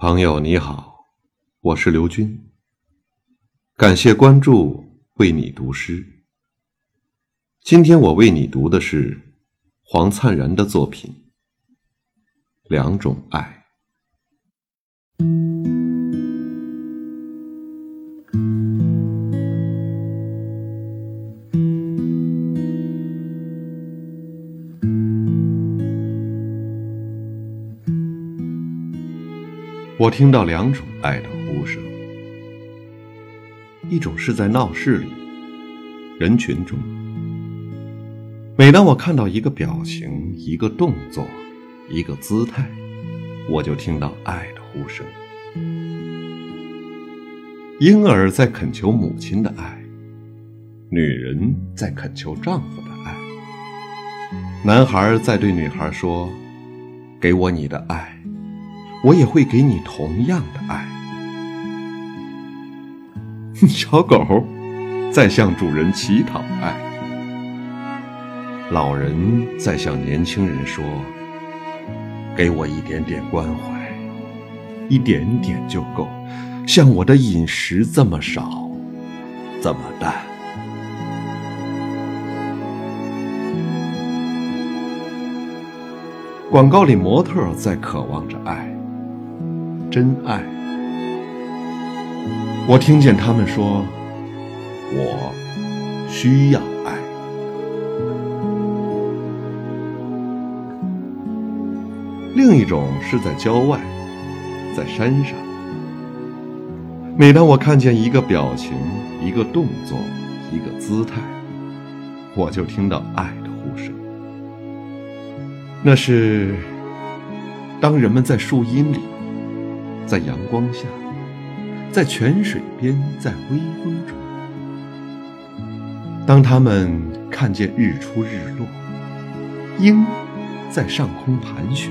朋友你好，我是刘军。感谢关注，为你读诗。今天我为你读的是黄灿然的作品《两种爱》。我听到两种爱的呼声，一种是在闹市里、人群中。每当我看到一个表情、一个动作、一个姿态，我就听到爱的呼声。婴儿在恳求母亲的爱，女人在恳求丈夫的爱，男孩在对女孩说：“给我你的爱。”我也会给你同样的爱。小狗在向主人乞讨爱，老人在向年轻人说：“给我一点点关怀，一点点就够，像我的饮食这么少，怎么办。”广告里模特在渴望着爱。真爱，我听见他们说：“我需要爱。”另一种是在郊外，在山上。每当我看见一个表情、一个动作、一个姿态，我就听到爱的呼声。那是当人们在树荫里。在阳光下，在泉水边，在微风中，当他们看见日出日落，鹰在上空盘旋；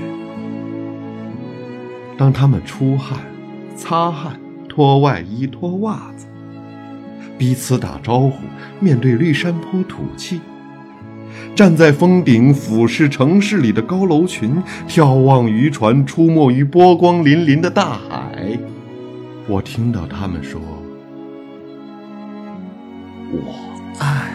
当他们出汗、擦汗、脱外衣、脱袜子，彼此打招呼，面对绿山坡吐气。站在峰顶俯视城市里的高楼群，眺望渔船出没于波光粼粼的大海，我听到他们说：“我爱。”